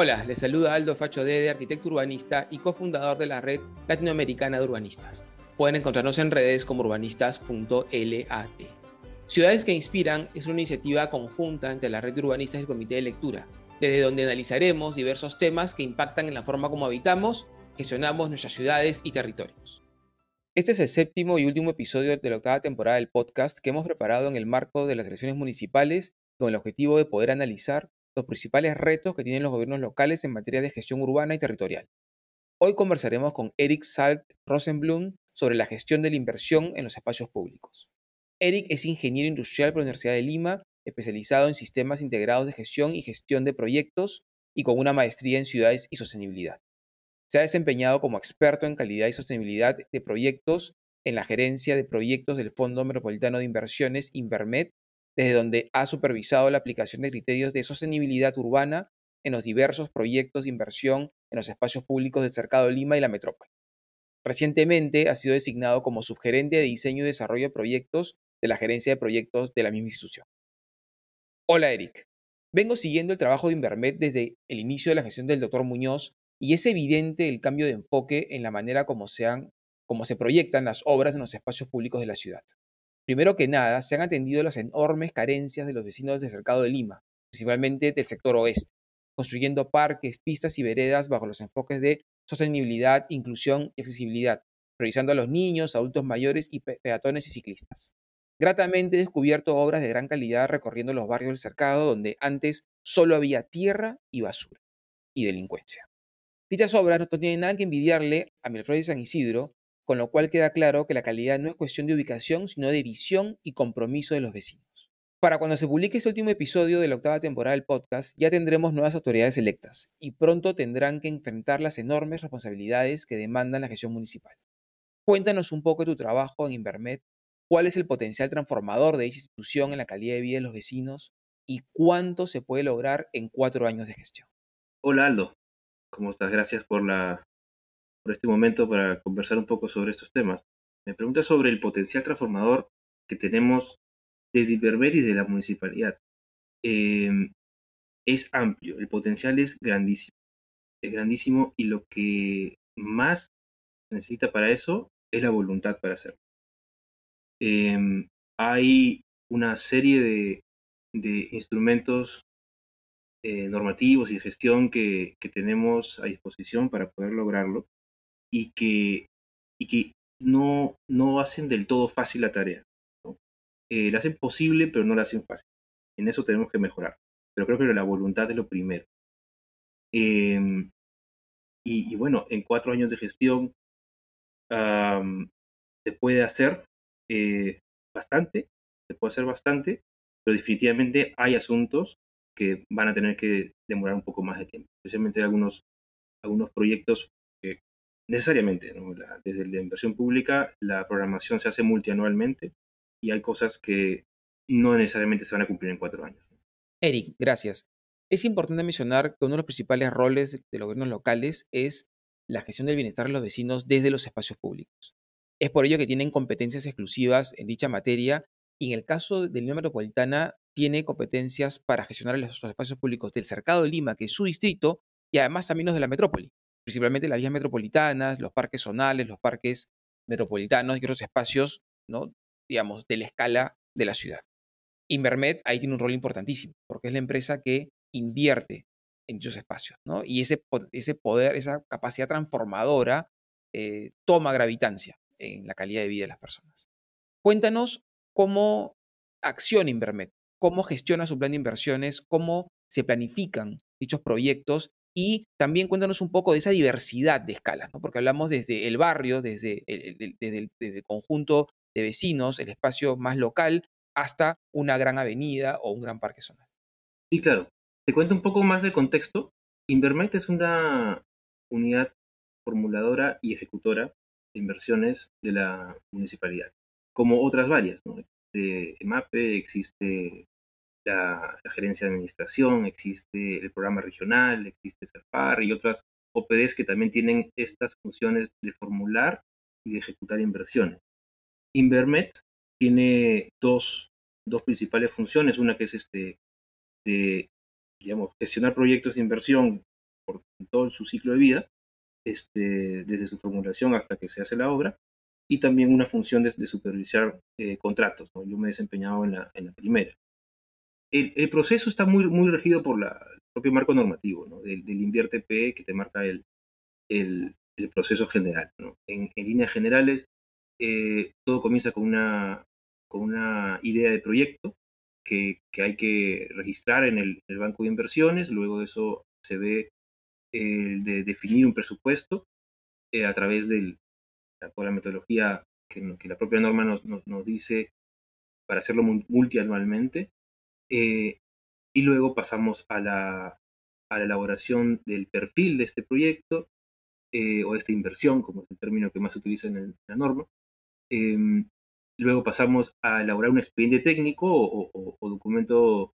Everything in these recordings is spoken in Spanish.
Hola, les saluda Aldo Facho Dede, arquitecto urbanista y cofundador de la red latinoamericana de urbanistas. Pueden encontrarnos en redes como urbanistas.lat. Ciudades que Inspiran es una iniciativa conjunta entre la red de urbanistas y el comité de lectura, desde donde analizaremos diversos temas que impactan en la forma como habitamos, gestionamos nuestras ciudades y territorios. Este es el séptimo y último episodio de la octava temporada del podcast que hemos preparado en el marco de las elecciones municipales con el objetivo de poder analizar los principales retos que tienen los gobiernos locales en materia de gestión urbana y territorial. Hoy conversaremos con Eric Salt Rosenblum sobre la gestión de la inversión en los espacios públicos. Eric es ingeniero industrial por la Universidad de Lima, especializado en sistemas integrados de gestión y gestión de proyectos y con una maestría en ciudades y sostenibilidad. Se ha desempeñado como experto en calidad y sostenibilidad de proyectos en la gerencia de proyectos del Fondo Metropolitano de Inversiones, Invermet, desde donde ha supervisado la aplicación de criterios de sostenibilidad urbana en los diversos proyectos de inversión en los espacios públicos del Cercado de Lima y la metrópoli. Recientemente ha sido designado como subgerente de diseño y desarrollo de proyectos de la gerencia de proyectos de la misma institución. Hola Eric, vengo siguiendo el trabajo de Invermet desde el inicio de la gestión del doctor Muñoz y es evidente el cambio de enfoque en la manera como como se proyectan las obras en los espacios públicos de la ciudad. Primero que nada, se han atendido las enormes carencias de los vecinos del cercado de Lima, principalmente del sector oeste, construyendo parques, pistas y veredas bajo los enfoques de sostenibilidad, inclusión y accesibilidad, priorizando a los niños, adultos mayores y peatones y ciclistas. Gratamente he descubierto obras de gran calidad recorriendo los barrios del cercado donde antes solo había tierra y basura y delincuencia. Dichas obras no tienen nada que envidiarle a Miraflores de San Isidro, con lo cual queda claro que la calidad no es cuestión de ubicación, sino de visión y compromiso de los vecinos. Para cuando se publique este último episodio de la octava temporada del podcast, ya tendremos nuevas autoridades electas y pronto tendrán que enfrentar las enormes responsabilidades que demandan la gestión municipal. Cuéntanos un poco de tu trabajo en Invermet, cuál es el potencial transformador de dicha institución en la calidad de vida de los vecinos y cuánto se puede lograr en cuatro años de gestión. Hola Aldo, ¿cómo estás? Gracias por la por este momento para conversar un poco sobre estos temas. Me pregunta sobre el potencial transformador que tenemos desde Iberver y de la municipalidad. Em, es amplio, el potencial es grandísimo. Es grandísimo y lo que más se necesita para eso es la voluntad para hacerlo. Em, hay una serie de, de instrumentos eh, normativos y gestión que, que, tenemos a disposición para poder lograrlo y que, y que no, no hacen del todo fácil la tarea. ¿no? Eh, la hacen posible, pero no la hacen fácil. En eso tenemos que mejorar. Pero creo que la voluntad es lo primero. Eh, y, y, bueno, en cuatro años de gestión se puede hacer eh, bastante, se puede hacer bastante, pero definitivamente hay asuntos que van a tener que demorar un poco más de tiempo, especialmente algunos, algunos proyectos necesariamente, desde la inversión pública, la programación se hace multianualmente y hay cosas que no necesariamente se van a cumplir en cuatro años. Eric, gracias. Es importante mencionar que uno de los principales roles de los gobiernos locales es la gestión del bienestar de los vecinos desde los espacios públicos. Es por ello que tienen competencias exclusivas en dicha materia y en el caso de Lima Metropolitana tiene competencias para gestionar los espacios públicos del Cercado de Lima, que es su distrito, y además también los de la metrópoli principalmente las vías metropolitanas, los parques zonales, los parques metropolitanos y otros espacios, ¿no? digamos, de la escala de la ciudad. Invermet ahí tiene un rol importantísimo, porque es la empresa que invierte en dichos espacios, ¿no? Y ese, poder, esa capacidad transformadora eh, toma gravitancia en la calidad de vida de las personas. Cuéntanos cómo acciona Invermet, cómo gestiona su plan de inversiones, cómo se planifican dichos proyectos y también cuéntanos un poco de esa diversidad de escalas, ¿no? porque hablamos desde el barrio, desde el, conjunto de vecinos, el espacio más local, hasta una gran avenida o un gran parque zonal. Sí, claro. Te cuento un poco más del contexto. Invermet es una unidad formuladora y ejecutora de inversiones de la municipalidad, como otras varias. ¿no? Existe EMAPE, existe la, gerencia de administración, existe el programa regional, existe CERPAR y otras OPDs que también tienen estas funciones de formular y de ejecutar inversiones. Invermet tiene dos, dos principales funciones, una que es este, de digamos, gestionar proyectos de inversión por todo su ciclo de vida, este, desde su formulación hasta que se hace la obra, y también una función de, supervisar eh, contratos. Yo me he desempeñado en la, en la primera. El, proceso está muy, muy regido por la, el propio marco normativo ¿no? del, del Invierte P que te marca el, el, proceso general. ¿no? En, líneas generales, eh, todo comienza con una, con una idea de proyecto que, que hay que registrar en el, el, banco de inversiones, luego de eso se ve el de definir un presupuesto eh, a través del, por la metodología que, que la propia norma nos, nos, dice para hacerlo multianualmente. Eh, y luego pasamos a la, a la, elaboración del perfil de este proyecto eh, o esta inversión, como es el término que más se utiliza en, el, en la norma. Eh, luego pasamos a elaborar un expediente técnico o, o, o documento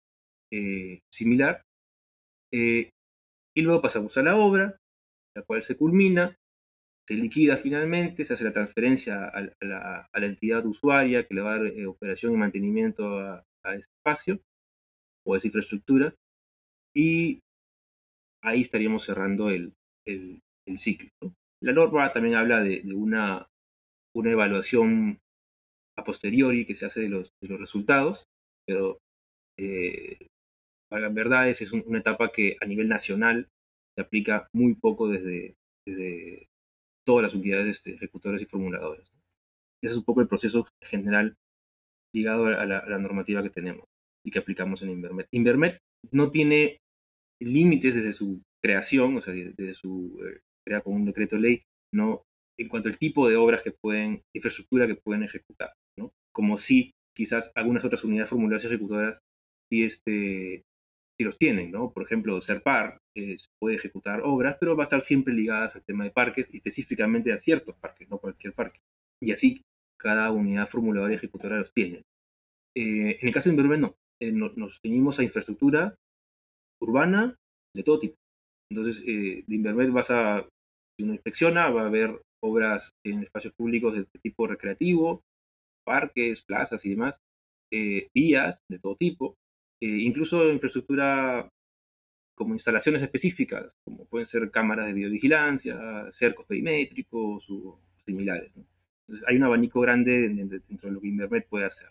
eh, similar. y luego pasamos a la obra, la cual se culmina se liquida finalmente, se hace la transferencia a, la, a la, entidad usuaria que le va a dar eh, operación y mantenimiento a, a, ese espacio o a esa infraestructura y ahí estaríamos cerrando el, el, ciclo. La norma también habla de, de, una, una evaluación a posteriori que se hace de los, de los resultados, pero eh, para verdades es un, una etapa que a nivel nacional se aplica muy poco desde, desde todas las unidades este, ejecutores y formuladores. Ese es un poco el proceso general ligado a la, normativa que tenemos y que aplicamos en Invermet. Invermet no tiene límites desde su creación, o sea, desde su eh, crea con un decreto de ley, no en cuanto al tipo de obras que pueden, infraestructura que pueden ejecutar, ¿no? Como si quizás algunas otras unidades formuladas ejecutoras sí este, si los tienen, ¿no? Por ejemplo, SERPAR eh, puede ejecutar obras, pero va a estar siempre ligadas al tema de parques, específicamente a ciertos parques, no cualquier parque. Y así cada unidad formuladora y ejecutora los tiene. Eh, en el caso de Invermed, no. Eh, no. Nos ceñimos a infraestructura urbana de todo tipo. Entonces, eh, de Invermed vas a, si uno inspecciona, va a haber obras en espacios públicos de tipo recreativo, parques, plazas y demás, eh, vías de todo tipo, eh, incluso infraestructura como instalaciones específicas, como pueden ser cámaras de videovigilancia, cercos perimétricos o similares. ¿no? Entonces, hay un abanico grande dentro de lo que Invermet puede hacer.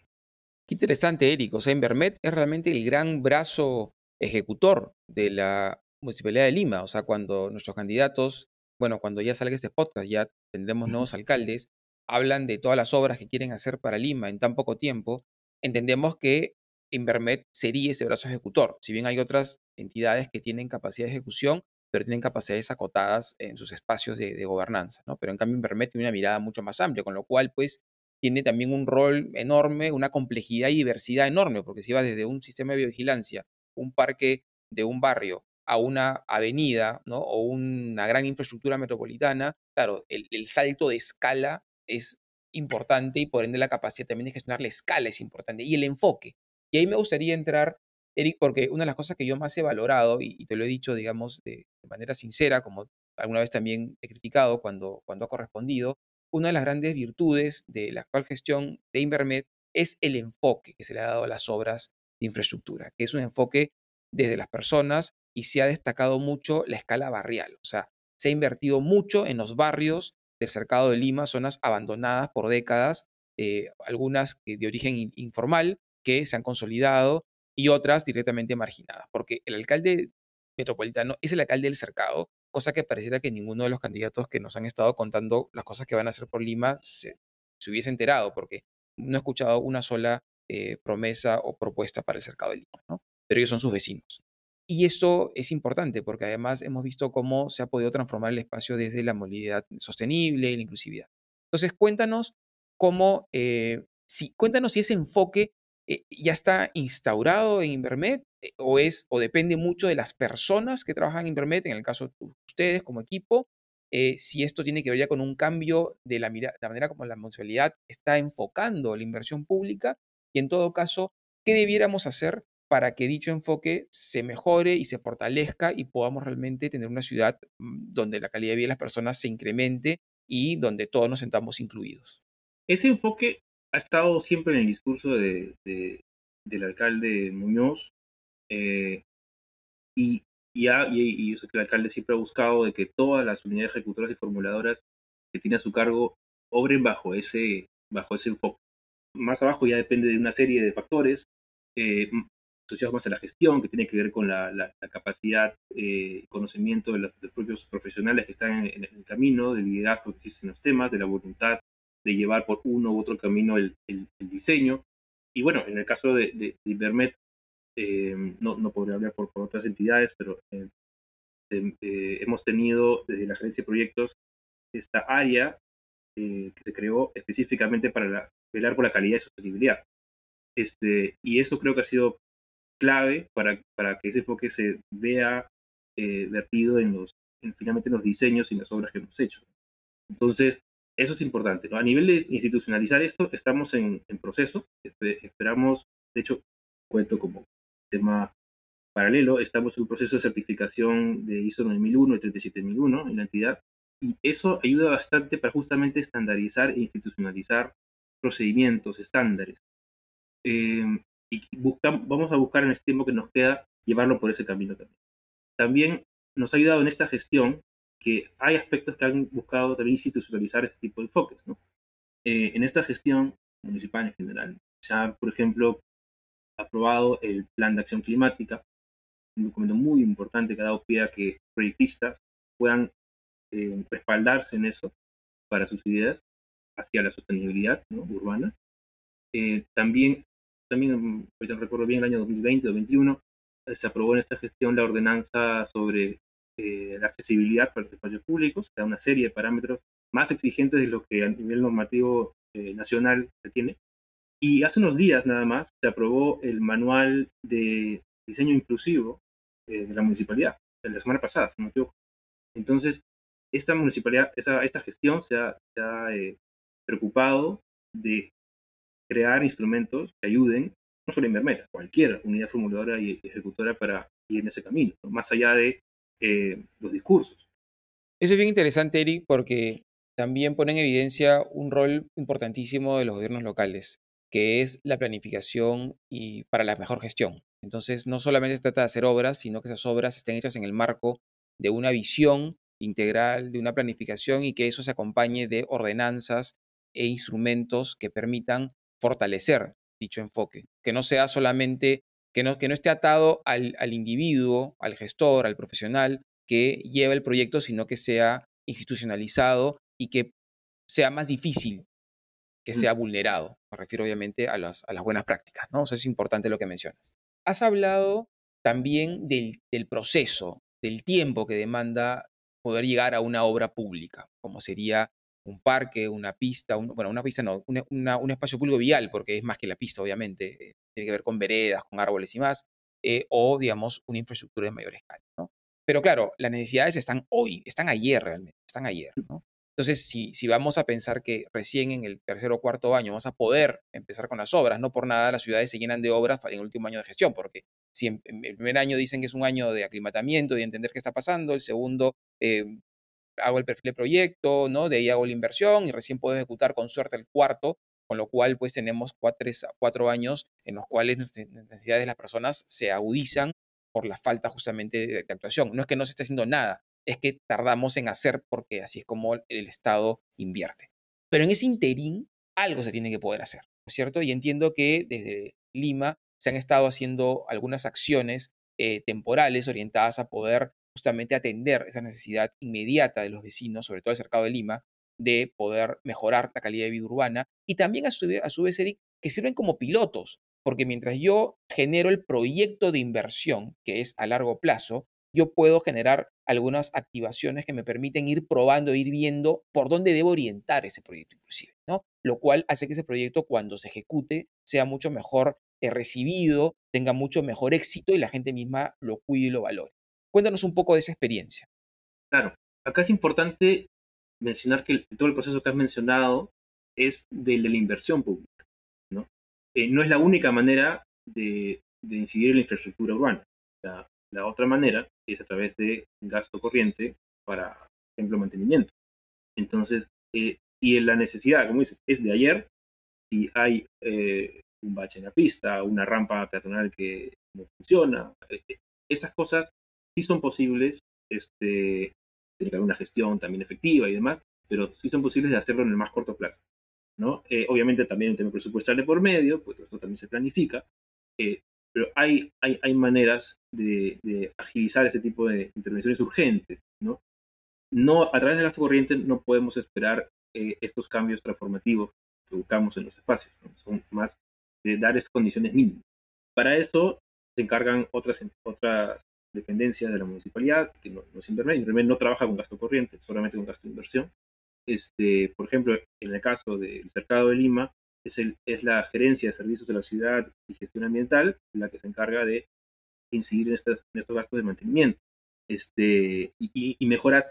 Qué interesante, Eric. O sea, Invermet es realmente el gran brazo ejecutor de la Municipalidad de Lima. O sea, cuando nuestros candidatos, bueno, cuando ya salga este podcast, ya tendremos nuevos alcaldes, hablan de todas las obras que quieren hacer para Lima en tan poco tiempo, entendemos que Invermet sería ese brazo ejecutor. Si bien hay otras entidades que tienen capacidad de ejecución, pero tienen capacidades acotadas en sus espacios de, de gobernanza, ¿no? Pero en cambio Invermet tiene una mirada mucho más amplia, con lo cual, pues, tiene también un rol enorme, una complejidad y diversidad enorme, porque si va desde un sistema de biovigilancia, un parque de un barrio, a una avenida, ¿no? O una gran infraestructura metropolitana, claro, el, salto de escala es importante y por ende la capacidad también de gestionar la escala es importante y el enfoque. Y ahí me gustaría entrar, Eric, porque una de las cosas que yo más he valorado, y, y te lo he dicho, digamos, de, de, manera sincera, como alguna vez también he criticado cuando, cuando ha correspondido, una de las grandes virtudes de la actual gestión de Invermed es el enfoque que se le ha dado a las obras de infraestructura, que es un enfoque desde las personas y se ha destacado mucho la escala barrial. O sea, se ha invertido mucho en los barrios del cercado de Lima, zonas abandonadas por décadas, eh, algunas de origen informal, que se han consolidado y otras directamente marginadas, porque el alcalde metropolitano es el alcalde del cercado, cosa que pareciera que ninguno de los candidatos que nos han estado contando las cosas que van a hacer por Lima se, se hubiese enterado, porque no he escuchado una sola eh, promesa o propuesta para el cercado de Lima, ¿no? pero ellos son sus vecinos. Y esto es importante porque además hemos visto cómo se ha podido transformar el espacio desde la movilidad sostenible y la inclusividad. Entonces, cuéntanos cómo, eh, si, cuéntanos si ese enfoque eh, ya está instaurado en Invermed eh, o, es, o depende mucho de las personas que trabajan en Invermed, en el caso de ustedes como equipo, eh, si esto tiene que ver ya con un cambio de la, manera como la municipalidad está enfocando la inversión pública y en todo caso, ¿qué debiéramos hacer para que dicho enfoque se mejore y se fortalezca y podamos realmente tener una ciudad mm, donde la calidad de vida de las personas se incremente y donde todos nos sentamos incluidos? Ese enfoque ha estado siempre en el discurso de, del alcalde Muñoz eh, y, y, y, que el alcalde siempre ha buscado de que todas las unidades ejecutoras y formuladoras que tiene a su cargo obren bajo ese, bajo ese enfoque. Más abajo ya depende de una serie de factores eh, asociados más a la gestión, que tiene que ver con la, la, capacidad y eh, conocimiento de los, propios profesionales que están en, el camino, del liderazgo que existe en los temas, de la voluntad de llevar por uno u otro camino el, el, diseño. Y bueno, en el caso de, de, Ibermet, eh, no, no podría hablar por, por otras entidades, pero hemos tenido desde la gerencia de proyectos esta área que se creó específicamente para velar por la calidad y sostenibilidad. Este, y eso creo que ha sido clave para, para que ese enfoque se vea eh, vertido en los, finalmente en los diseños y en las obras que hemos hecho. Entonces, eso es importante. A nivel de institucionalizar esto, estamos en, en proceso. Esperamos, de hecho, cuento como tema paralelo, estamos en un proceso de certificación de ISO 9001 y 37001 en la entidad. Y eso ayuda bastante para justamente estandarizar e institucionalizar procedimientos, estándares. Eh, y vamos a buscar en este tiempo que nos queda llevarlo por ese camino también. También nos ha ayudado en esta gestión que hay aspectos que han buscado también institucionalizar este tipo de enfoques. ¿no? Eh, en esta gestión municipal en general se ha, por ejemplo, aprobado el Plan de Acción Climática, un documento muy importante que ha dado pie a que proyectistas puedan eh, respaldarse en eso para sus ideas hacia la sostenibilidad urbana. Eh, también también, ahorita recuerdo bien, el año 2020 o 2021, se aprobó en esta gestión la ordenanza sobre eh, la accesibilidad para los espacios públicos, que da una serie de parámetros más exigentes de lo que a nivel normativo eh, nacional se tiene. Y hace unos días nada más se aprobó el manual de diseño inclusivo eh, de la municipalidad, la semana pasada, si no me equivoco. Entonces, esta municipalidad, esta gestión se ha, se ha preocupado de crear instrumentos que ayuden, no solo Invermeta, cualquier unidad formuladora y ejecutora para ir en ese camino, más allá de eh, los discursos. Eso es bien interesante, Eric, porque también pone en evidencia un rol importantísimo de los gobiernos locales, que es la planificación y para la mejor gestión. Entonces, no solamente se trata de hacer obras, sino que esas obras estén hechas en el marco de una visión integral, de una planificación y que eso se acompañe de ordenanzas e instrumentos que permitan fortalecer dicho enfoque, que no sea solamente, que no, que no esté atado al, al individuo, al gestor, al profesional que lleva el proyecto, sino que sea institucionalizado y que sea más difícil que sea vulnerado. Me refiero obviamente a las, a las buenas prácticas, ¿no? Eso es importante lo que mencionas. Has hablado también del, del, proceso, del tiempo que demanda poder llegar a una obra pública, como sería un parque, una pista, bueno, una pista no, un espacio público vial, porque es más que la pista, obviamente, eh, tiene que ver con veredas, con árboles y más, eh, o, digamos, una infraestructura de mayor escala, ¿no? Pero claro, las necesidades están hoy, están ayer realmente, están ayer, ¿no? Entonces, si, si vamos a pensar que recién en el tercer o cuarto año vamos a poder empezar con las obras, no por nada las ciudades se llenan de obras en el último año de gestión, porque si en, el primer año dicen que es un año de aclimatamiento, de entender qué está pasando, el segundo eh, hago el perfil de proyecto, ¿no? De ahí hago la inversión y recién puedo ejecutar con suerte el cuarto, con lo cual pues tenemos cuatro, años en los cuales las necesidades de las personas se agudizan por la falta justamente de, actuación. No es que no se esté haciendo nada, es que tardamos en hacer porque así es como el Estado invierte. Pero en ese interín algo se tiene que poder hacer, ¿no es cierto? Y entiendo que desde Lima se han estado haciendo algunas acciones eh, temporales orientadas a poder justamente atender esa necesidad inmediata de los vecinos, sobre todo el cercado de Lima, de poder mejorar la calidad de vida urbana y también a su, vez, Eric, que sirven como pilotos, porque mientras yo genero el proyecto de inversión, que es a largo plazo, yo puedo generar algunas activaciones que me permiten ir probando, ir viendo por dónde debo orientar ese proyecto inclusive, ¿no? Lo cual hace que ese proyecto cuando se ejecute sea mucho mejor eh, recibido, tenga mucho mejor éxito y la gente misma lo cuide y lo valore. Cuéntanos un poco de esa experiencia. Claro, acá es importante mencionar que todo el proceso que has mencionado es del de la inversión pública. No, eh, no es la única manera de, incidir en la infraestructura urbana. La, la, otra manera es a través de gasto corriente para, por ejemplo, mantenimiento. Entonces, eh, si la necesidad, como dices, es de ayer, si hay eh, un bache en la pista, una rampa peatonal que no funciona, esas cosas sí son posibles, este, tiene que haber una gestión también efectiva y demás, pero sí son posibles de hacerlo en el más corto plazo. ¿no? Eh, obviamente también un tema presupuestal de por medio, pues esto también se planifica, eh, pero hay, hay, hay maneras de, de, agilizar este tipo de intervenciones urgentes. ¿no? No, a través de las corrientes no podemos esperar eh, estos cambios transformativos que buscamos en los espacios, son más de dar esas condiciones mínimas. Para eso se encargan otras, otras dependencias de la municipalidad, que no, no es Invermed no trabaja con gasto corriente, solamente con gasto de inversión, este, por ejemplo, en el caso del Cercado de Lima, es, la gerencia de servicios de la ciudad y gestión ambiental la que se encarga de incidir en, estas, estos gastos de mantenimiento. Este, y, mejoras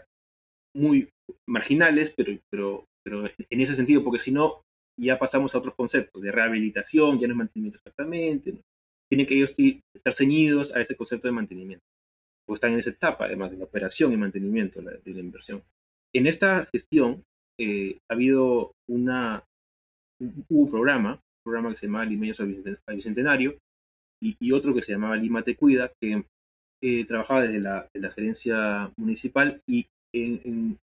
muy marginales, pero, pero, pero en ese sentido, porque si no, ya pasamos a otros conceptos de rehabilitación, ya no es mantenimiento exactamente. Tienen que ellos estar ceñidos a ese concepto de mantenimiento, porque están en esa etapa, además, de la operación y mantenimiento de la, de la inversión. En esta gestión, eh, ha habido una, un, programa, un programa que se llamaba Limeños al Bicentenario, y, otro que se llamaba Lima Te Cuida, que eh, trabajaba desde la, gerencia municipal y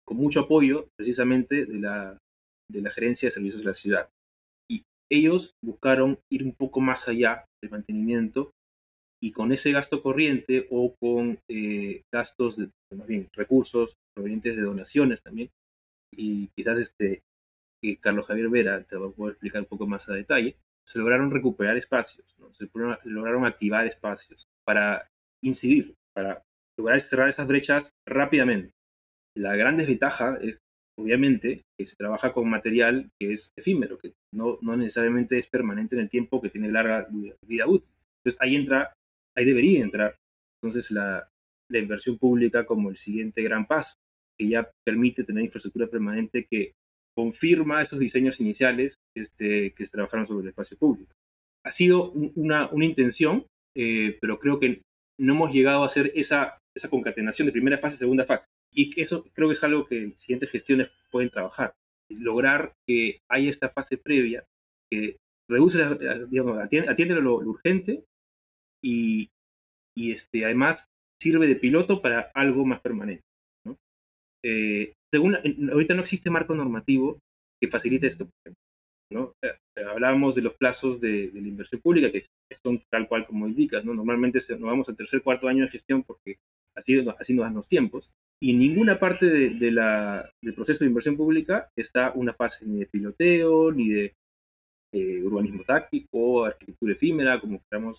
con mucho apoyo precisamente de la, de la gerencia de servicios de la ciudad. Y ellos buscaron ir un poco más allá del mantenimiento y con ese gasto corriente o con eh, gastos, de, más bien recursos provenientes de donaciones también, y quizás este, que Carlos Javier Vera te va a explicar un poco más a detalle, se lograron recuperar espacios, se lograron activar espacios para incidir, para lograr cerrar esas brechas rápidamente. La gran desventaja es, obviamente, que se trabaja con material que es efímero, que no, necesariamente es permanente en el tiempo, que tiene larga vida útil. Entonces ahí entra, ahí debería entrar entonces la inversión pública como el siguiente gran paso que ya permite tener infraestructura permanente que confirma esos diseños iniciales este, que se trabajaron sobre el espacio público. Ha sido una, una intención, eh, pero creo que no hemos llegado a hacer esa, esa concatenación de primera fase, segunda fase. Y eso creo que es algo que siguientes gestiones pueden trabajar. Lograr que haya esta fase previa que reduce, digamos, atiende, atiende lo, lo, urgente y, y este, además sirve de piloto para algo más permanente. Eh, según, ahorita no existe marco normativo que facilite esto. ¿no? Eh, eh, hablábamos de los plazos de, de, la inversión pública, que son tal cual como indicas. ¿no? Normalmente se, nos vamos al tercer, cuarto año de gestión porque así, así nos dan los tiempos. Y en ninguna parte de, de la, del proceso de inversión pública está una fase ni de piloteo, ni de eh, urbanismo táctico, arquitectura efímera, como queramos.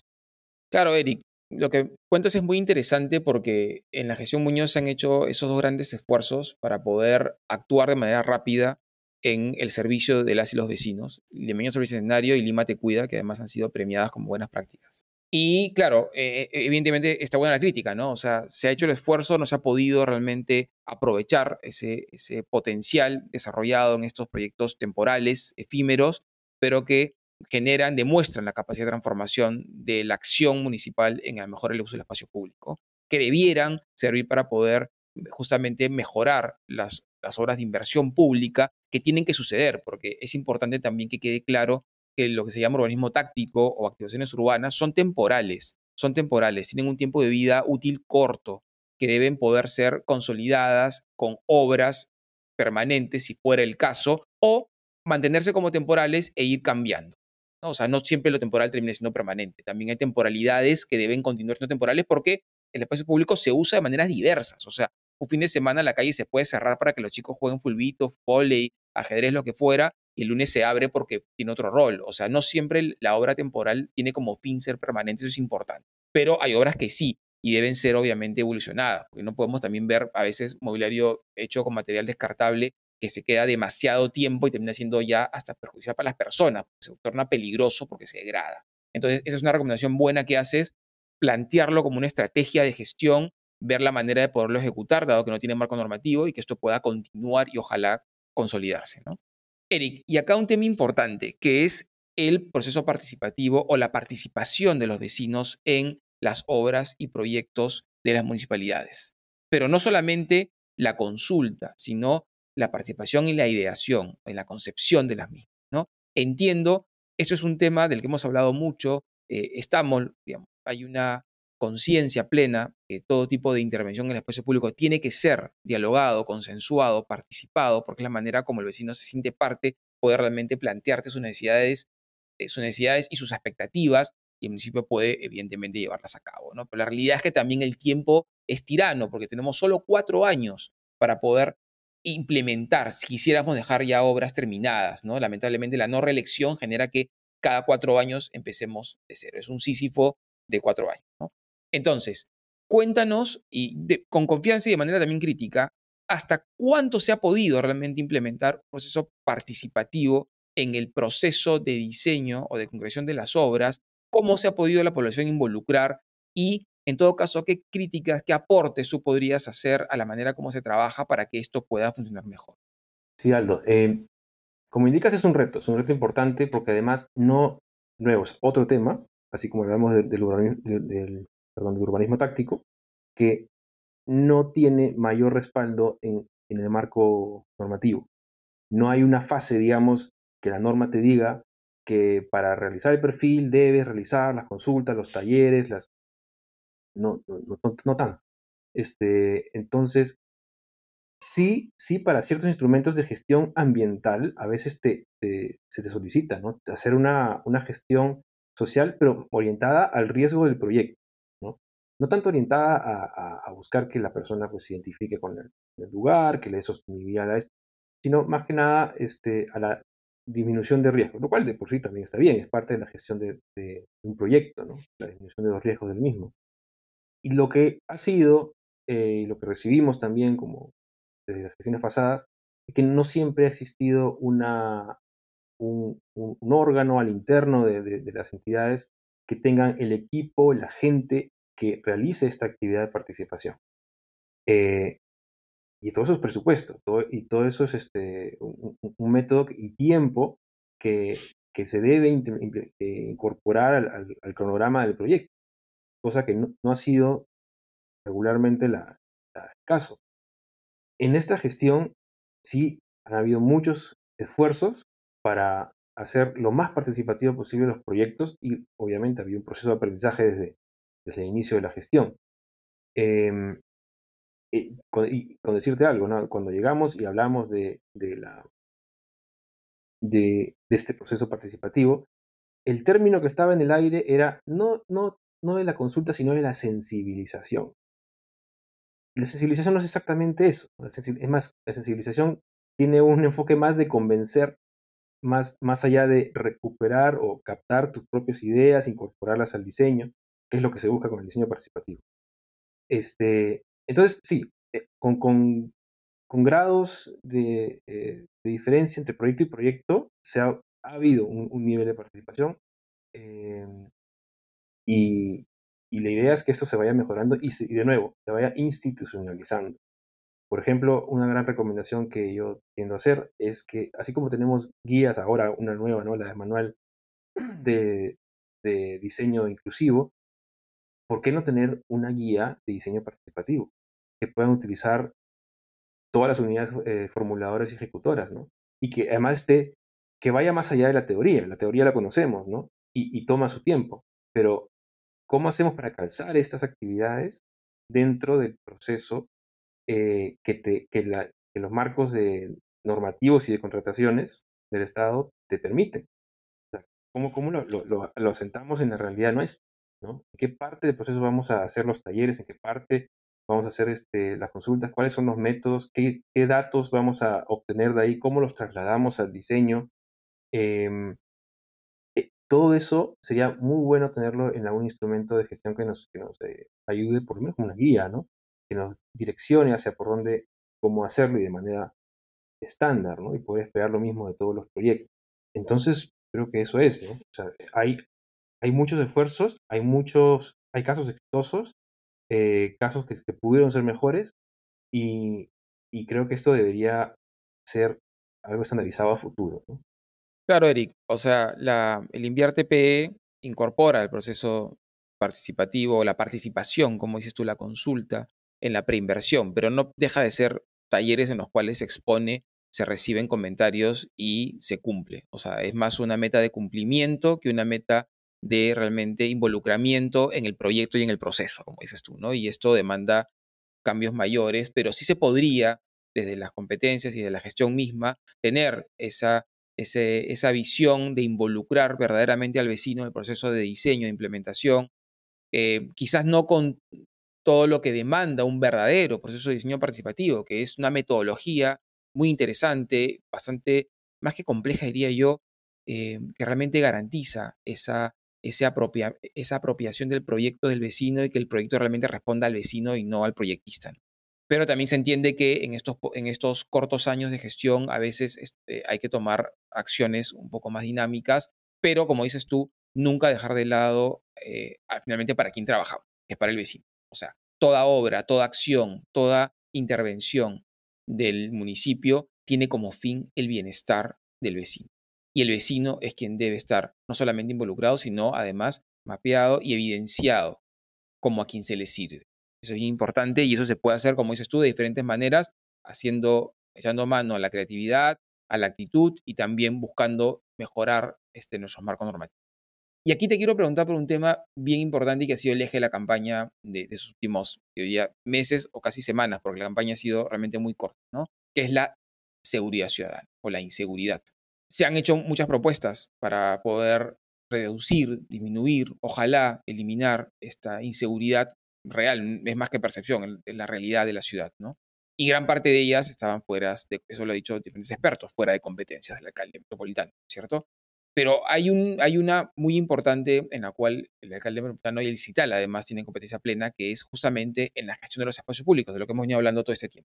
Claro, Eric lo que cuentas es muy interesante porque en la gestión Muñoz se han hecho esos dos grandes esfuerzos para poder actuar de manera rápida en el servicio de las y los vecinos, Limeño Servicio Bicentenario y Lima Te Cuida, que además han sido premiadas como buenas prácticas. Y claro, eh, evidentemente está buena la crítica, ¿no? O sea, se ha hecho el esfuerzo, no se ha podido realmente aprovechar ese potencial desarrollado en estos proyectos temporales, efímeros, pero que generan, demuestran la capacidad de transformación de la acción municipal en el mejor uso del espacio público, que debieran servir para poder justamente mejorar las, las obras de inversión pública que tienen que suceder, porque es importante también que quede claro que lo que se llama urbanismo táctico o activaciones urbanas son temporales, son temporales, tienen un tiempo de vida útil corto, que deben poder ser consolidadas con obras permanentes, si fuera el caso, o mantenerse como temporales e ir cambiando. ¿No? O sea, no siempre lo temporal termina siendo permanente. También hay temporalidades que deben continuar siendo temporales porque el espacio público se usa de maneras diversas. O sea, un fin de semana la calle se puede cerrar para que los chicos jueguen fulbito, volei, ajedrez, lo que fuera, y el lunes se abre porque tiene otro rol. O sea, no siempre la obra temporal tiene como fin ser permanente, eso es importante. Pero hay obras que sí, y deben ser obviamente evolucionadas, porque no podemos también ver a veces mobiliario hecho con material descartable que se queda demasiado tiempo y termina siendo ya hasta perjudicial para las personas, se torna peligroso porque se degrada. Entonces, esa es una recomendación buena que haces, plantearlo como una estrategia de gestión, ver la manera de poderlo ejecutar, dado que no tiene marco normativo y que esto pueda continuar y ojalá consolidarse. ¿no? Eric, y acá un tema importante, que es el proceso participativo o la participación de los vecinos en las obras y proyectos de las municipalidades. Pero no solamente la consulta, sino la participación y la ideación, en la concepción de las mismas. ¿no? Entiendo, esto es un tema del que hemos hablado mucho, eh, estamos, digamos, hay una conciencia plena que todo tipo de intervención en el espacio público tiene que ser dialogado, consensuado, participado, porque es la manera como el vecino se siente parte, puede realmente plantearte sus necesidades, eh, sus necesidades y sus expectativas, y el municipio puede evidentemente llevarlas a cabo. ¿no? Pero la realidad es que también el tiempo es tirano, porque tenemos solo cuatro años para poder implementar, si quisiéramos dejar ya obras terminadas. ¿no? Lamentablemente la no reelección genera que cada cuatro años empecemos de cero. Es un sísifo de cuatro años. Entonces, cuéntanos y con confianza y de manera también crítica, hasta cuánto se ha podido realmente implementar un proceso participativo en el proceso de diseño o de concreción de las obras, cómo se ha podido la población involucrar y, en todo caso, qué críticas, qué aportes tú podrías hacer a la manera como se trabaja para que esto pueda funcionar mejor. Sí, Aldo. Eh, como indicas, es un reto, es un reto importante porque además no, nuevo, es otro tema, así como hablamos del, del, perdón, del urbanismo táctico, que no tiene mayor respaldo en, en el marco normativo. No hay una fase, digamos, que la norma te diga que para realizar el perfil debes realizar las consultas, los talleres, las... No, no, no, no tan. Este, entonces, sí, sí, para ciertos instrumentos de gestión ambiental, a veces te, se te solicita, ¿no? Hacer una, una gestión social, pero orientada al riesgo del proyecto no tanto orientada a, buscar que la persona pues, se identifique con el, lugar, que le dé sostenibilidad a esto, sino más que nada este, a la disminución de riesgos, lo cual de por sí también está bien, es parte de la gestión de, un proyecto, ¿no? la disminución de los riesgos del mismo. Y lo que ha sido, eh, lo que recibimos también como desde las gestiones pasadas, es que no siempre ha existido una, un, órgano al interno de, de, las entidades que tengan el equipo, la gente que realice esta actividad de participación. Eh, y todo eso es presupuesto, y todo eso es este, un, método y tiempo que, que se debe eh, incorporar al, cronograma del proyecto, cosa que no, ha sido regularmente la, el caso. En esta gestión sí han habido muchos esfuerzos para hacer lo más participativo posible los proyectos y obviamente ha habido un proceso de aprendizaje desde, desde el inicio de la gestión. Em, y con, decirte algo, cuando llegamos y hablamos de, la, de, este proceso participativo, el término que estaba en el aire era no, no, no de la consulta, sino de la sensibilización. La sensibilización no es exactamente eso. Es más, la sensibilización tiene un enfoque más de convencer, más, más allá de recuperar o captar tus propias ideas, incorporarlas al diseño que es lo que se busca con el diseño participativo. Este, entonces, sí, eh, con, con, con grados de, eh, de, diferencia entre proyecto y proyecto, se ha, ha habido un, un, nivel de participación eh, y, y, la idea es que esto se vaya mejorando y, y, de nuevo, se vaya institucionalizando. Por ejemplo, una gran recomendación que yo tiendo a hacer es que, así como tenemos guías ahora, una nueva, ¿no? la de manual de, de diseño inclusivo, ¿por qué no tener una guía de diseño participativo que puedan utilizar todas las unidades eh, formuladoras y ejecutoras, ¿no? Y que además esté, que vaya más allá de la teoría. La teoría la conocemos, ¿no? Y, toma su tiempo. Pero, ¿cómo hacemos para calzar estas actividades dentro del proceso eh, que, los marcos de normativos y de contrataciones del Estado te permiten? ¿Cómo, lo, lo, lo, sentamos en la realidad nuestra? ¿En qué parte del proceso vamos a hacer los talleres? ¿En qué parte vamos a hacer este, las consultas? ¿Cuáles son los métodos? ¿Qué, datos vamos a obtener de ahí? ¿Cómo los trasladamos al diseño? Eh, todo eso sería muy bueno tenerlo en algún instrumento de gestión que nos, eh, ayude, por lo menos como una guía, ¿no? Que nos direccione hacia por dónde, cómo hacerlo y de manera estándar, ¿no? Y poder esperar lo mismo de todos los proyectos. Entonces, creo que eso es, ¿no? O sea, hay, hay muchos esfuerzos, hay muchos, hay casos exitosos, eh, casos que, pudieron ser mejores y, creo que esto debería ser algo estandarizado a futuro. Claro, Eric. O sea, la, el Invierte PE incorpora el proceso participativo, la participación, como dices tú, la consulta en la preinversión, pero no deja de ser talleres en los cuales se expone, se reciben comentarios y se cumple. O sea, es más una meta de cumplimiento que una meta de realmente involucramiento en el proyecto y en el proceso, como dices tú, ¿no? Y esto demanda cambios mayores, pero sí se podría, desde las competencias y de la gestión misma, tener esa, esa visión de involucrar verdaderamente al vecino en el proceso de diseño, de implementación, eh, quizás no con todo lo que demanda un verdadero proceso de diseño participativo, que es una metodología muy interesante, bastante más que compleja, diría yo, eh, que realmente garantiza esa, esa apropiación del proyecto del vecino y que el proyecto realmente responda al vecino y no al proyectista. Pero también se entiende que en estos, en estos cortos años de gestión a veces este, hay que tomar acciones un poco más dinámicas, pero como dices tú, nunca dejar de lado eh, finalmente para quién trabajamos, que es para el vecino. O sea, toda obra, toda acción, toda intervención del municipio tiene como fin el bienestar del vecino. Y el vecino es quien debe estar no solamente involucrado, sino además mapeado y evidenciado como a quien se le sirve. Eso es importante y eso se puede hacer, como dices tú, de diferentes maneras, haciendo, echando mano a la creatividad, a la actitud y también buscando mejorar este, nuestros marcos normativos. Y aquí te quiero preguntar por un tema bien importante y que ha sido el eje de la campaña de, esos últimos meses o casi semanas, porque la campaña ha sido realmente muy corta, ¿no? Que es la seguridad ciudadana o la inseguridad. Se han hecho muchas propuestas para poder reducir, disminuir, ojalá eliminar esta inseguridad real, es más que percepción, es la realidad de la ciudad, ¿no? Y gran parte de ellas estaban fuera, de, eso lo han dicho diferentes expertos, fuera de competencias del alcalde metropolitano, ¿cierto? Pero hay, un, hay una muy importante en la cual el alcalde metropolitano y el CITAL además tienen competencia plena, que es justamente en la gestión de los espacios públicos, de lo que hemos venido hablando todo este tiempo.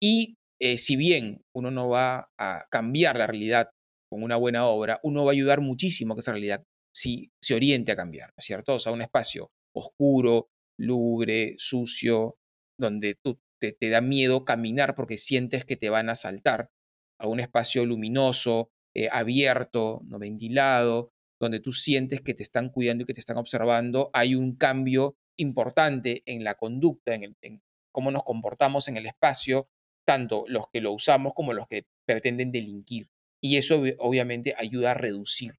Y eh, si bien uno no va a cambiar la realidad con una buena obra, uno va a ayudar muchísimo a que esa realidad si, se oriente a cambiar, ¿no cierto? O sea, un espacio oscuro, lúgubre, sucio, donde tú te, da miedo caminar porque sientes que te van a saltar, a un espacio luminoso, eh, abierto, no ventilado, donde tú sientes que te están cuidando y que te están observando, hay un cambio importante en la conducta, en, cómo nos comportamos en el espacio, tanto los que lo usamos como los que pretenden delinquir. Y eso obviamente ayuda a reducir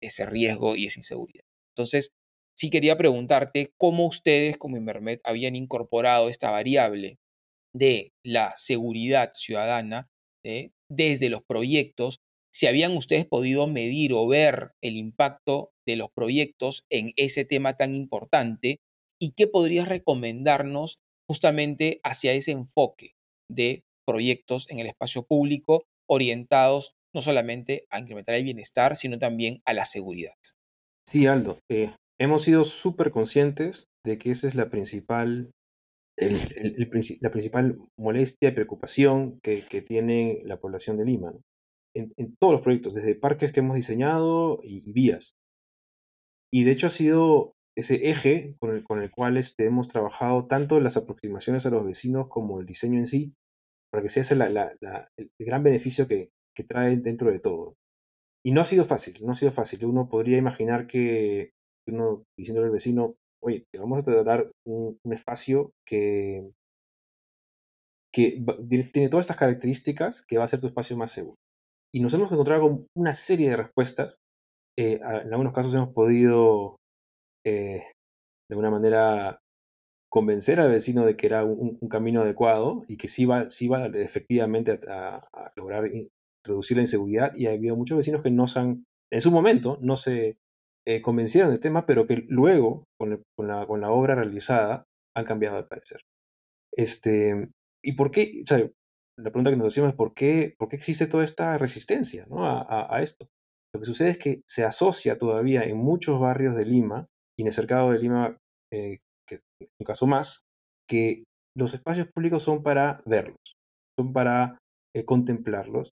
ese riesgo y esa inseguridad. Entonces, sí quería preguntarte cómo ustedes como Invermet habían incorporado esta variable de la seguridad ciudadana ¿eh? desde los proyectos si habían ustedes podido medir o ver el impacto de los proyectos en ese tema tan importante y qué podrías recomendarnos justamente hacia ese enfoque de proyectos en el espacio público orientados no solamente a incrementar el bienestar, sino también a la seguridad. Sí, Aldo, eh, hemos sido súper conscientes de que esa es la principal, la principal molestia y preocupación que, que, tiene la población de Lima en, todos los proyectos, desde parques que hemos diseñado y, vías. Y de hecho ha sido ese eje con el, con el cual este, hemos trabajado tanto las aproximaciones a los vecinos como el diseño en sí, para que sea ese el gran beneficio que, que, trae dentro de todo. Y no ha sido fácil, no ha sido fácil. Uno podría imaginar que uno diciéndole al vecino, oye, te vamos a tratar un, espacio que, que tiene todas estas características que va a ser tu espacio más seguro. Y nos hemos encontrado con una serie de respuestas. Eh, en algunos casos hemos podido, eh, de alguna manera, convencer al vecino de que era un, camino adecuado y que sí va, sí va efectivamente a, lograr reducir la inseguridad. Y ha habido muchos vecinos que no se han, en su momento, no se eh, del tema, pero que luego, con, la, obra realizada, han cambiado de parecer. Este, ¿Y por qué? la pregunta que nos hacemos es ¿por qué, por qué existe toda esta resistencia a, esto? Lo que sucede es que se asocia todavía en muchos barrios de Lima, y en el cercado de Lima, eh, que es un caso más, que los espacios públicos son para verlos, son para eh, contemplarlos,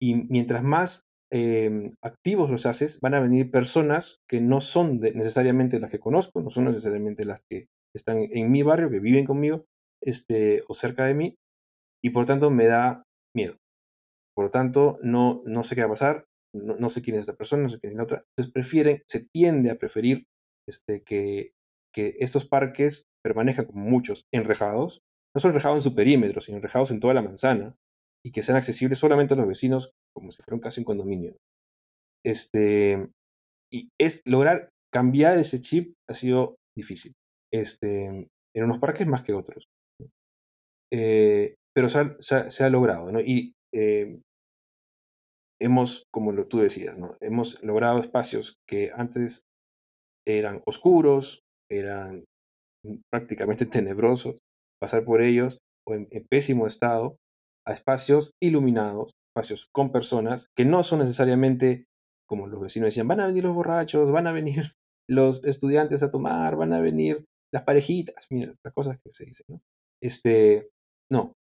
y mientras más em, activos los haces, van a venir personas que no son necesariamente las que conozco, no son necesariamente las que están en mi barrio, que viven conmigo, este, o cerca de mí, y por tanto me da miedo. Por lo tanto, no, no sé qué va a pasar, no, sé quién es esta persona, no sé quién es la otra. Entonces prefieren, se tiende a preferir este, que, que estos parques permanezcan como muchos enrejados, no solo enrejados en su perímetro, sino enrejados en toda la manzana y que sean accesibles solamente a los vecinos como si fuera un caso en condominio. Este, y es lograr cambiar ese chip ha sido difícil. Este, en unos parques más que otros. Eh, pero se ha, se, ha, logrado, ¿no? Y eh, hemos, como lo, tú decías, ¿no? Hemos logrado espacios que antes eran oscuros, eran prácticamente tenebrosos, pasar por ellos o en, pésimo estado a espacios iluminados, espacios con personas que no son necesariamente como los vecinos decían, van a venir los borrachos, van a venir los estudiantes a tomar, van a venir las parejitas, mira, las cosas que se dicen, ¿no? Este, no,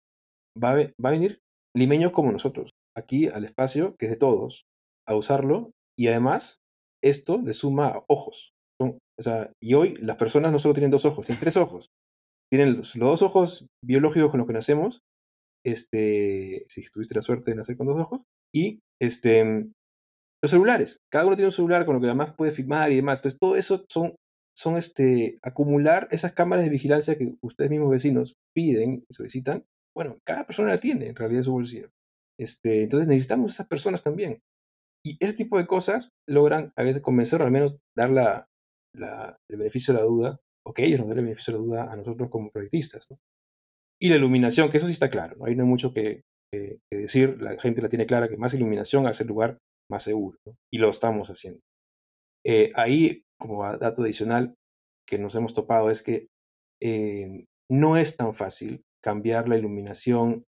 va a, va a venir limeños como nosotros, aquí al espacio que es de todos, a usarlo y además esto le suma ojos. o sea, y hoy las personas no solo tienen dos ojos, tienen tres ojos. Tienen los, dos ojos biológicos con los que nacemos, este, si tuviste la suerte de nacer con dos ojos, y este, los celulares. Cada uno tiene un celular con lo que además puede filmar y demás. Entonces, todo eso son, son este, acumular esas cámaras de vigilancia que ustedes mismos vecinos piden y solicitan. Bueno, cada persona la tiene en realidad en su bolsillo. Este, entonces necesitamos esas personas también. Y ese tipo de cosas logran a veces convencer, o al menos dar la, el beneficio de la duda, o que ellos nos den el beneficio de la duda a nosotros como proyectistas. Y la iluminación, que eso sí está claro, ¿no? ahí no hay mucho que, decir, la gente la tiene clara, que más iluminación hace el lugar más seguro, y lo estamos haciendo. Eh, ahí, como dato adicional que nos hemos topado, es que eh, no es tan fácil cambiar la iluminación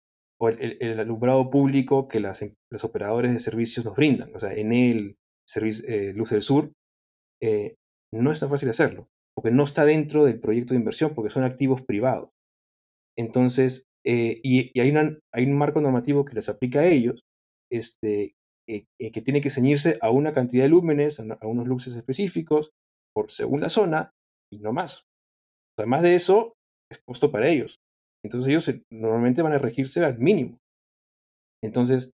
o el, alumbrado público que las, em, los operadores de servicios nos brindan. O sea, en el servicio, eh, Luz del Sur no es tan fácil hacerlo, porque no está dentro del proyecto de inversión, porque son activos privados. Entonces, y, hay, un marco normativo que les aplica a ellos, este, eh, eh, que tiene que ceñirse a una cantidad de lúmenes, a, unos luxes específicos, por según la zona, y no más. Además de eso, es costo para ellos. Entonces ellos normalmente van a regirse al mínimo. Entonces,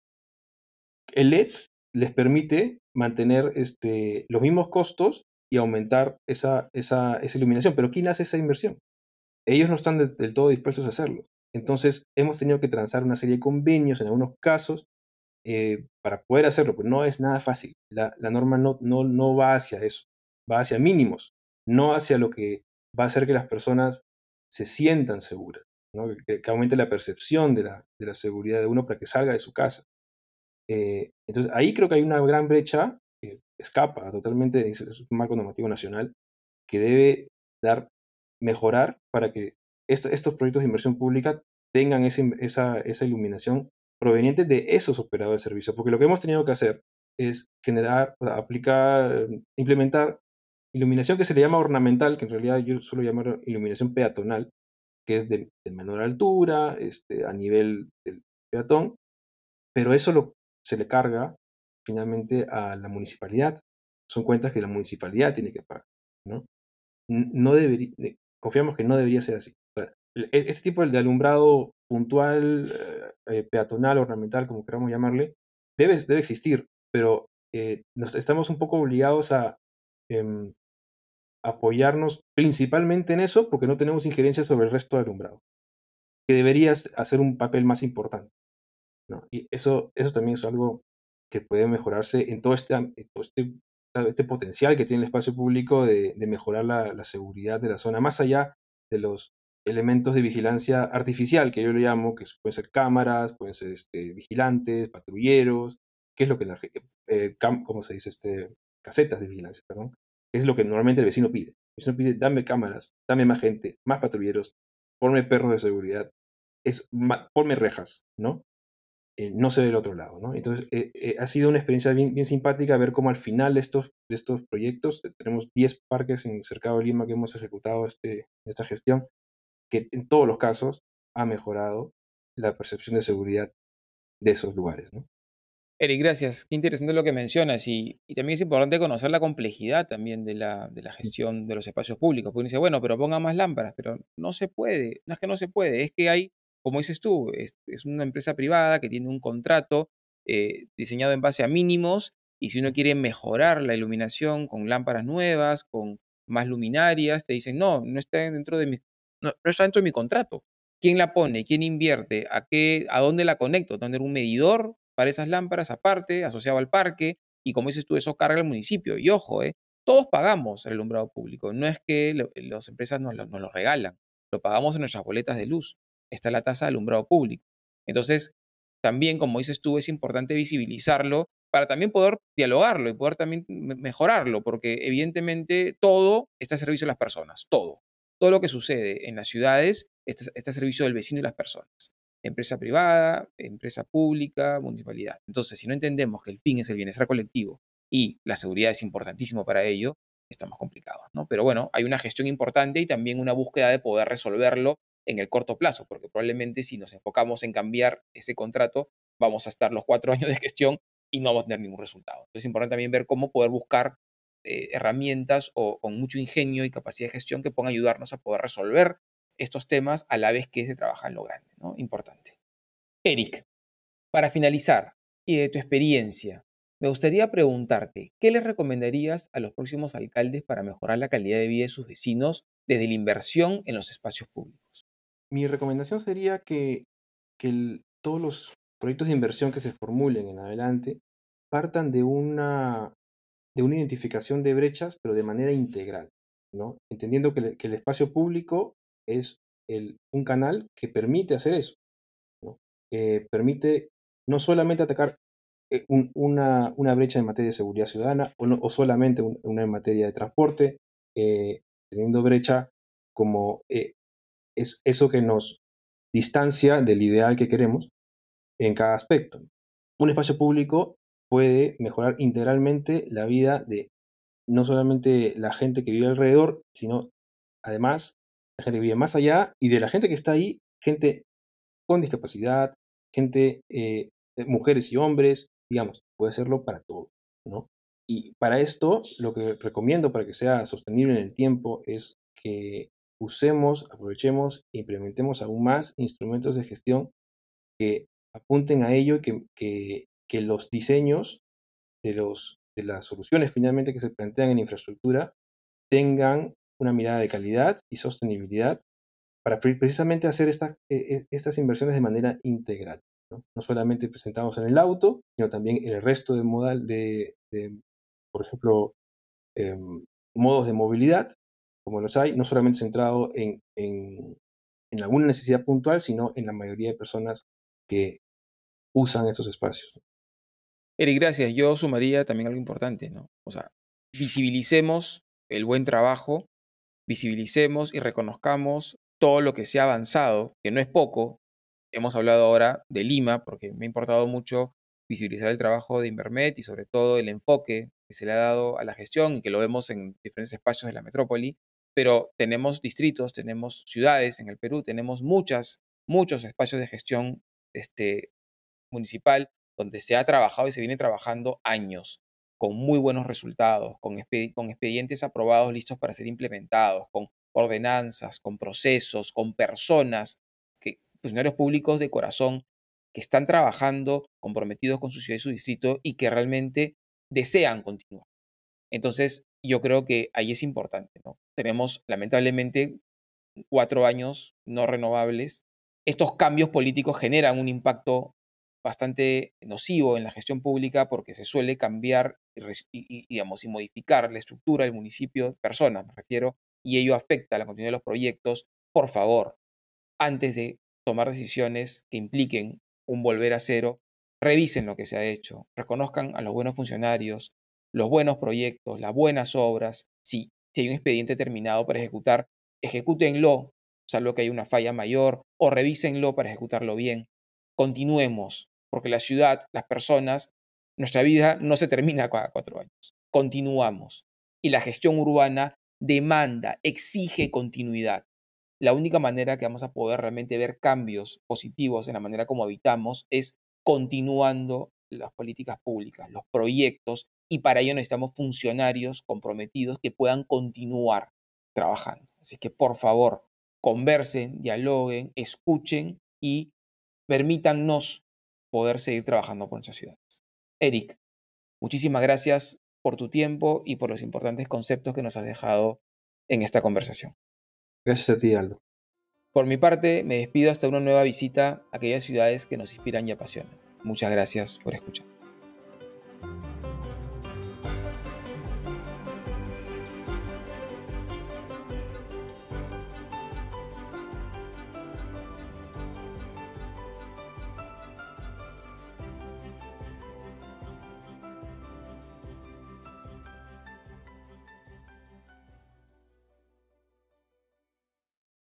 el LED les permite mantener este, los mismos costos y aumentar esa, esa, esa, iluminación. Pero ¿quién hace esa inversión? Ellos no están del todo dispuestos a hacerlo. Entonces, hemos tenido que transar una serie de convenios en algunos casos eh, para poder hacerlo, pues no es nada fácil. La, norma no, no, no va hacia eso, va hacia mínimos, no hacia lo que va a hacer que las personas se sientan seguras, que, aumente la percepción de la, de la, seguridad de uno para que salga de su casa. Eh, entonces ahí creo que hay una gran brecha que escapa totalmente de un marco normativo nacional que debe dar, mejorar para que estos proyectos de inversión pública tengan esa, esa iluminación provenientes de esos operadores de servicio, porque lo que hemos tenido que hacer es generar, aplicar, implementar iluminación que se le llama ornamental, que en realidad yo suelo llamar iluminación peatonal, que es de, menor altura, este, a nivel del peatón, pero eso lo, se le carga finalmente a la municipalidad. Son cuentas que la municipalidad tiene que pagar. ¿no? no debería, confiamos que no debería ser así. Este tipo de alumbrado puntual, eh, eh, peatonal, ornamental, como queramos llamarle, debe, debe existir, pero eh, nos, estamos un poco obligados a em, apoyarnos principalmente en eso porque no tenemos injerencia sobre el resto del alumbrado, que debería hacer un papel más importante. Y eso, eso también es algo que puede mejorarse en todo este, este, este potencial que tiene el espacio público de, mejorar la, seguridad de la zona, más allá de los elementos de vigilancia artificial, que yo le llamo, que pueden ser cámaras, pueden ser este, vigilantes, patrulleros, que es lo que la, eh, ¿cómo se dice? Este, casetas de vigilancia, perdón, es lo que normalmente el vecino pide. El vecino pide, dame cámaras, dame más gente, más patrulleros, ponme perros de seguridad, es, ponme rejas, ¿no? Eh, no se ve el otro lado, ¿no? Entonces, eh, ha sido una experiencia bien, bien simpática ver cómo al final de estos, de estos proyectos, tenemos 10 parques en Cercado de Lima que hemos ejecutado este, esta gestión, que en todos los casos ha mejorado la percepción de seguridad de esos lugares. ¿no? Eric, gracias. Qué interesante lo que mencionas y, también es importante conocer la complejidad también de la, de la gestión de los espacios públicos. Porque uno dice, bueno, pero ponga más lámparas, pero no se puede, no es que no se puede, es que hay, como dices tú, es, una empresa privada que tiene un contrato eh, diseñado en base a mínimos y si uno quiere mejorar la iluminación con lámparas nuevas, con más luminarias, te dicen, no, no está dentro de mis no, está dentro de mi contrato. ¿Quién la pone? ¿Quién invierte? ¿A, qué, ¿A dónde la conecto? ¿Tener un medidor para esas lámparas aparte, asociado al parque? Y como dices tú, eso carga el municipio. Y ojo, eh, Todos pagamos el alumbrado público, no es que las empresas nos lo, regalan, lo pagamos en nuestras boletas de luz. Está la tasa de alumbrado público. Entonces, también, como dices tú, es importante visibilizarlo para también poder dialogarlo y poder también mejorarlo, porque evidentemente todo está a servicio de las personas, todo. Todo lo que sucede en las ciudades está, está a servicio del vecino y las personas. Empresa privada, empresa pública, municipalidad. Entonces, si no entendemos que el fin es el bienestar colectivo y la seguridad es importantísimo para ello, estamos complicados, ¿no? Pero bueno, hay una gestión importante y también una búsqueda de poder resolverlo en el corto plazo, porque probablemente si nos enfocamos en cambiar ese contrato, vamos a estar los cuatro años de gestión y no vamos a tener ningún resultado. Entonces es importante también ver cómo poder buscar eh, herramientas o con mucho ingenio y capacidad de gestión que puedan ayudarnos a poder resolver estos temas a la vez que se trabaja en lo grande, ¿no? Importante. Eric, para finalizar, y de tu experiencia, me gustaría preguntarte, ¿qué les recomendarías a los próximos alcaldes para mejorar la calidad de vida de sus vecinos desde la inversión en los espacios públicos? Mi recomendación sería que, todos los proyectos de inversión que se formulen en adelante partan de una, de una identificación de brechas, pero de manera integral, ¿no? entendiendo que, el espacio público es el, un canal que permite hacer eso, ¿no? Eh, permite no solamente atacar eh, una, una, brecha en materia de seguridad ciudadana o, o solamente una en materia de transporte, eh, teniendo brecha como es eso que nos distancia del ideal que queremos en cada aspecto. Un espacio público puede mejorar integralmente la vida de no solamente la gente que vive alrededor, sino además la gente que vive más allá y de la gente que está ahí, gente con discapacidad, gente, eh, mujeres y hombres, digamos, puede hacerlo para todo, ¿no? Y para esto, lo que recomiendo para que sea sostenible en el tiempo es que usemos, aprovechemos e implementemos aún más instrumentos de gestión que apunten a ello y que, que, los diseños de, los, de las soluciones finalmente que se plantean en infraestructura tengan una mirada de calidad y sostenibilidad para precisamente hacer e, e, estas inversiones de manera integral. ¿no? solamente presentamos en el auto, sino también en el resto de modal de, por ejemplo, em, modos de movilidad como los hay, no solamente centrado en, en, alguna necesidad puntual, sino en la mayoría de personas que usan esos espacios. Eric, gracias. Yo sumaría también algo importante, ¿no? O sea, visibilicemos el buen trabajo, visibilicemos y reconozcamos todo lo que se ha avanzado, que no es poco. Hemos hablado ahora de Lima, porque me ha importado mucho visibilizar el trabajo de Invermet y sobre todo el enfoque que se le ha dado a la gestión y que lo vemos en diferentes espacios de la metrópoli pero tenemos distritos, tenemos ciudades en el Perú, tenemos muchas, muchos espacios de gestión este, municipal donde se ha trabajado y se viene trabajando años con muy buenos resultados, con, con expedientes aprobados listos para ser implementados, con ordenanzas, con procesos, con personas, que, funcionarios públicos de corazón que están trabajando comprometidos con su ciudad y su distrito y que realmente desean continuar. Entonces, yo creo que ahí es importante, ¿no? Tenemos lamentablemente cuatro años no renovables. Estos cambios políticos generan un impacto bastante nocivo en la gestión pública porque se suele cambiar y, digamos, y modificar la estructura del municipio, personas me refiero, y ello afecta a la continuidad de los proyectos. Por favor, antes de tomar decisiones que impliquen un volver a cero, revisen lo que se ha hecho, reconozcan a los buenos funcionarios, los buenos proyectos, las buenas obras, si, si hay un expediente terminado para ejecutar, ejecútenlo, salvo que haya una falla mayor, o revísenlo para ejecutarlo bien. Continuemos, porque la ciudad, las personas, nuestra vida no se termina cada cuatro años. Continuamos. Y la gestión urbana demanda, exige continuidad. La única manera que vamos a poder realmente ver cambios positivos en la manera como habitamos es continuando las políticas públicas, los proyectos y para ello necesitamos funcionarios comprometidos que puedan continuar trabajando. Así que por favor, conversen, dialoguen, escuchen y permítannos poder seguir trabajando por nuestras ciudades. Eric, muchísimas gracias por tu tiempo y por los importantes conceptos que nos has dejado en esta conversación. Gracias a ti, Aldo. Por mi parte, me despido hasta una nueva visita a aquellas ciudades que nos inspiran y apasionan. Muchas gracias por escuchar.